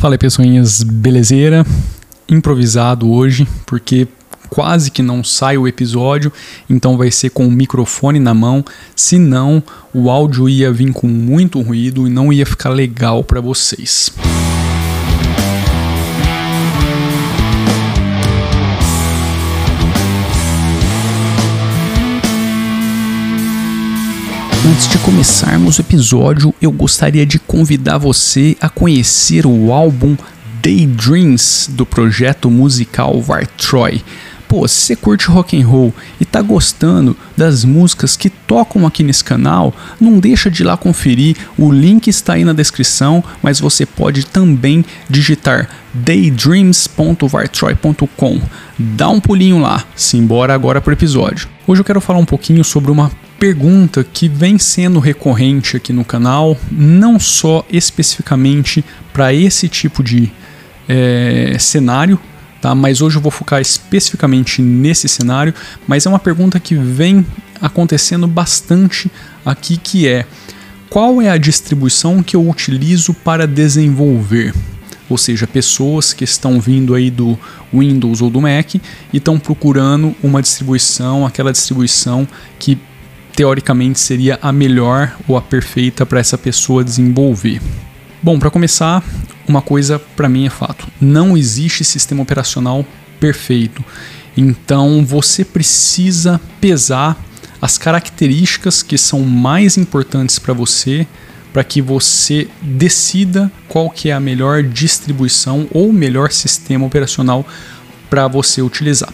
Fala aí, pessoinhas, belezeira? Improvisado hoje, porque quase que não sai o episódio, então vai ser com o microfone na mão, senão o áudio ia vir com muito ruído e não ia ficar legal para vocês. Antes de começarmos o episódio, eu gostaria de convidar você a conhecer o álbum Daydreams do projeto musical Vartroy. Pô, se você curte rock and roll e tá gostando das músicas que tocam aqui nesse canal, não deixa de ir lá conferir. O link está aí na descrição, mas você pode também digitar daydreams.vartroy.com. Dá um pulinho lá. Simbora agora pro episódio. Hoje eu quero falar um pouquinho sobre uma pergunta que vem sendo recorrente aqui no canal, não só especificamente para esse tipo de é, cenário, tá? Mas hoje eu vou focar especificamente nesse cenário, mas é uma pergunta que vem acontecendo bastante aqui que é qual é a distribuição que eu utilizo para desenvolver? Ou seja, pessoas que estão vindo aí do Windows ou do Mac e estão procurando uma distribuição, aquela distribuição que teoricamente seria a melhor ou a perfeita para essa pessoa desenvolver. Bom, para começar, uma coisa para mim é fato: não existe sistema operacional perfeito. Então você precisa pesar as características que são mais importantes para você para que você decida qual que é a melhor distribuição ou melhor sistema operacional para você utilizar.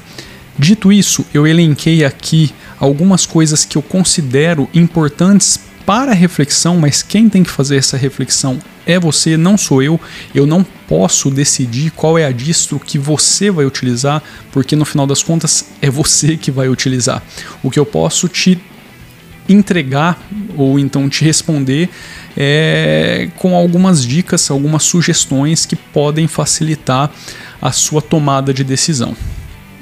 Dito isso, eu elenquei aqui algumas coisas que eu considero importantes para reflexão, mas quem tem que fazer essa reflexão é você, não sou eu. Eu não posso decidir qual é a distro que você vai utilizar, porque no final das contas é você que vai utilizar. O que eu posso te entregar ou então te responder é, com algumas dicas, algumas sugestões que podem facilitar a sua tomada de decisão.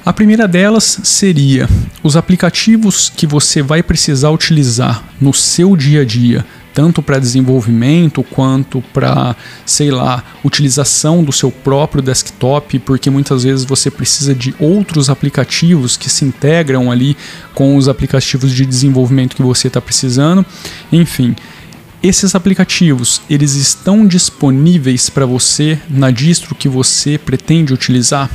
A primeira delas seria os aplicativos que você vai precisar utilizar no seu dia a dia, tanto para desenvolvimento quanto para, sei lá, utilização do seu próprio desktop, porque muitas vezes você precisa de outros aplicativos que se integram ali com os aplicativos de desenvolvimento que você está precisando. Enfim, esses aplicativos, eles estão disponíveis para você na distro que você pretende utilizar?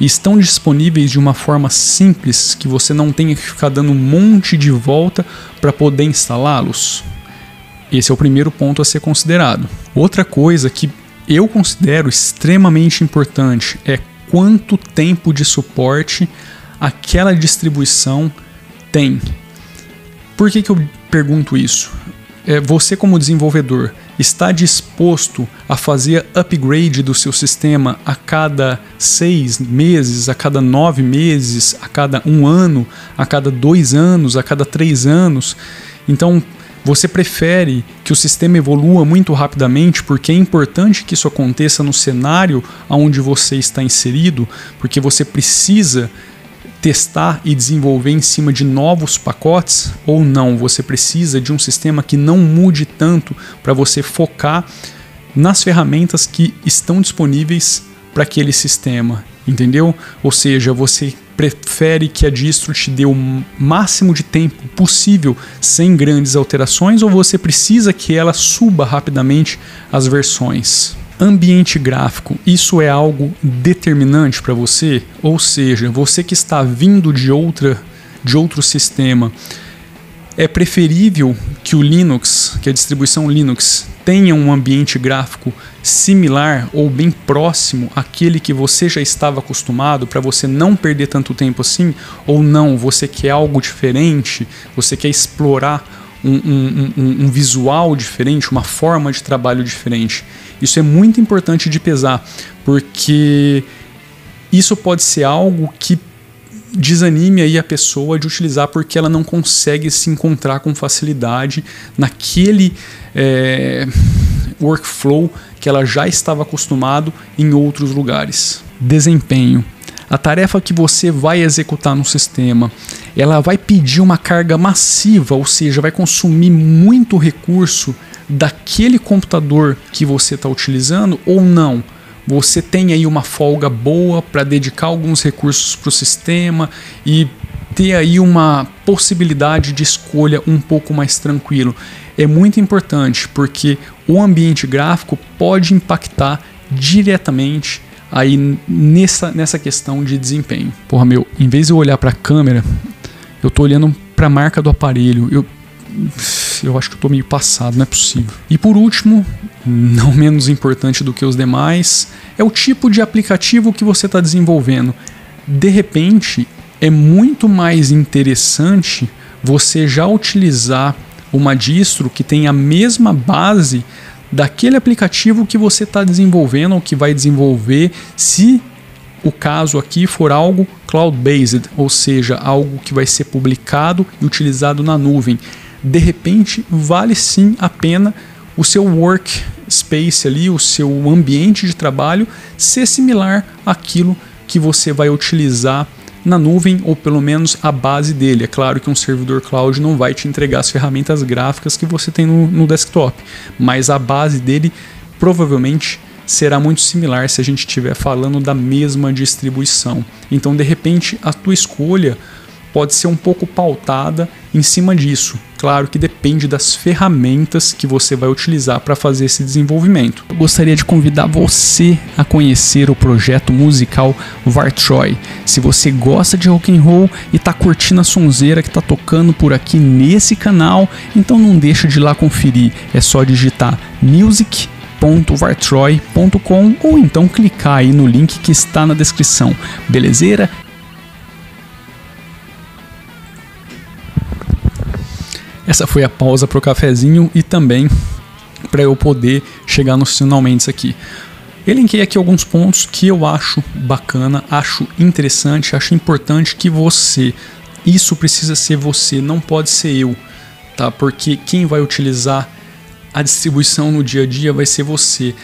E estão disponíveis de uma forma simples que você não tenha que ficar dando um monte de volta para poder instalá-los? Esse é o primeiro ponto a ser considerado. Outra coisa que eu considero extremamente importante é quanto tempo de suporte aquela distribuição tem. Por que, que eu pergunto isso? É, você, como desenvolvedor, está disposto a fazer upgrade do seu sistema a cada seis meses, a cada nove meses, a cada um ano, a cada dois anos, a cada três anos. Então, você prefere que o sistema evolua muito rapidamente porque é importante que isso aconteça no cenário onde você está inserido, porque você precisa testar e desenvolver em cima de novos pacotes ou não? Você precisa de um sistema que não mude tanto para você focar nas ferramentas que estão disponíveis para aquele sistema, entendeu? Ou seja, você prefere que a distro te dê o máximo de tempo possível sem grandes alterações ou você precisa que ela suba rapidamente as versões? Ambiente gráfico, isso é algo determinante para você? Ou seja, você que está vindo de outra de outro sistema, é preferível que o Linux, que a distribuição Linux tenha um ambiente gráfico similar ou bem próximo àquele que você já estava acostumado para você não perder tanto tempo assim? Ou não, você quer algo diferente, você quer explorar um, um, visual diferente, uma forma de trabalho diferente? Isso é muito importante de pesar, porque isso pode ser algo que desanime aí a pessoa de utilizar porque ela não consegue se encontrar com facilidade naquele é, workflow que ela já estava acostumado em outros lugares. Desempenho. A tarefa que você vai executar no sistema, ela vai pedir uma carga massiva, ou seja, vai consumir muito recurso daquele computador que você está utilizando ou não? você tem aí uma folga boa para dedicar alguns recursos para o sistema e ter aí uma possibilidade de escolha um pouco mais tranquilo. É muito importante porque o ambiente gráfico pode impactar diretamente aí nessa, nessa questão de desempenho. Porra, meu, em vez de eu olhar para a câmera, eu tô olhando para a marca do aparelho. Eu eu acho que eu tô meio passado, não é possível. E por último, não menos importante do que os demais, é o tipo de aplicativo que você está desenvolvendo. De repente, é muito mais interessante você já utilizar uma distro que tem a mesma base daquele aplicativo que você está desenvolvendo ou que vai desenvolver, se o caso aqui for algo cloud-based, ou seja, algo que vai ser publicado e utilizado na nuvem de repente vale sim a pena o seu workspace ali, o seu ambiente de trabalho ser similar àquilo que você vai utilizar na nuvem ou pelo menos a base dele. É claro que um servidor cloud não vai te entregar as ferramentas gráficas que você tem no, no desktop, mas a base dele provavelmente será muito similar se a gente estiver falando da mesma distribuição. Então, de repente, a tua escolha pode ser um pouco pautada em cima disso. Claro que depende das ferramentas que você vai utilizar para fazer esse desenvolvimento. Eu gostaria de convidar você a conhecer o projeto musical Vartroy. Se você gosta de rock and roll e está curtindo a sonzeira que está tocando por aqui nesse canal, então não deixa de ir lá conferir. É só digitar music www.vartroy.com ou então clicar aí no link que está na descrição. Belezeira? Essa foi a pausa para o cafezinho e também para eu poder chegar nos finalmente aqui. Elenquei aqui alguns pontos que eu acho bacana, acho interessante, acho importante que você, isso precisa ser você, não pode ser eu, tá? Porque quem vai utilizar a distribuição no dia a dia vai ser você.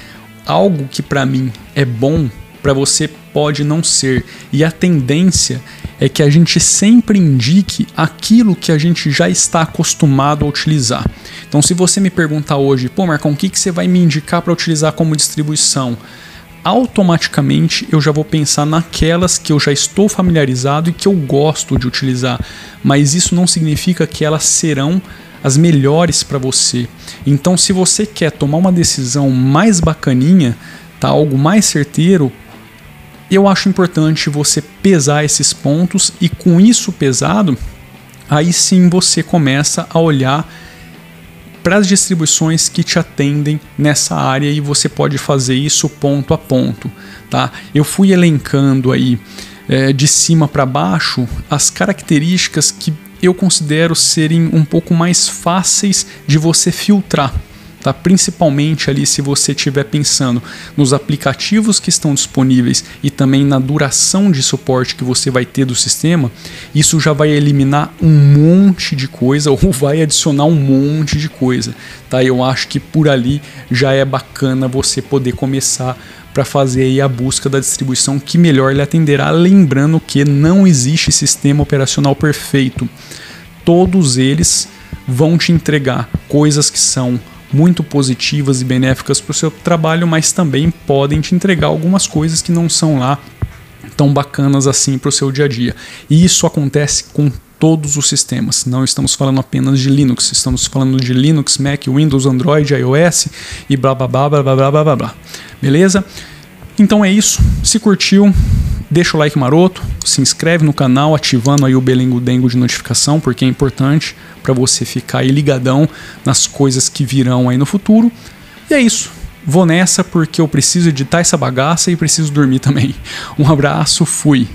Algo que para mim é bom, para você pode não ser. E a tendência é que a gente sempre indique aquilo que a gente já está acostumado a utilizar. Então, se você me perguntar hoje, pô, Marcão, o que, que você vai me indicar para utilizar como distribuição? Automaticamente eu já vou pensar naquelas que eu já estou familiarizado e que eu gosto de utilizar, mas isso não significa que elas serão as melhores para você. Então, se você quer tomar uma decisão mais bacaninha, tá algo mais certeiro, eu acho importante você pesar esses pontos e com isso pesado, aí sim você começa a olhar para as distribuições que te atendem nessa área e você pode fazer isso ponto a ponto, tá? Eu fui elencando aí é, de cima para baixo as características que eu considero serem um pouco mais fáceis de você filtrar tá? Principalmente ali se você estiver pensando nos aplicativos que estão disponíveis e também na duração de suporte que você vai ter do sistema, isso já vai eliminar um monte de coisa ou vai adicionar um monte de coisa, tá? Eu acho que por ali já é bacana você poder começar para fazer a busca da distribuição que melhor lhe atenderá, lembrando que não existe sistema operacional perfeito. Todos eles vão te entregar coisas que são muito positivas e benéficas para o seu trabalho, mas também podem te entregar algumas coisas que não são lá tão bacanas assim para o seu dia a dia. E isso acontece com todos os sistemas. Não estamos falando apenas de Linux, estamos falando de Linux, Mac, Windows, Android, iOS e blá blá blá blá blá blá blá. blá. Beleza? Então é isso. Se curtiu, deixa o like maroto, se inscreve no canal ativando aí o belengo dengo de notificação, porque é importante para você ficar aí ligadão nas coisas que virão aí no futuro. E é isso. Vou nessa porque eu preciso editar essa bagaça e preciso dormir também. Um abraço, fui.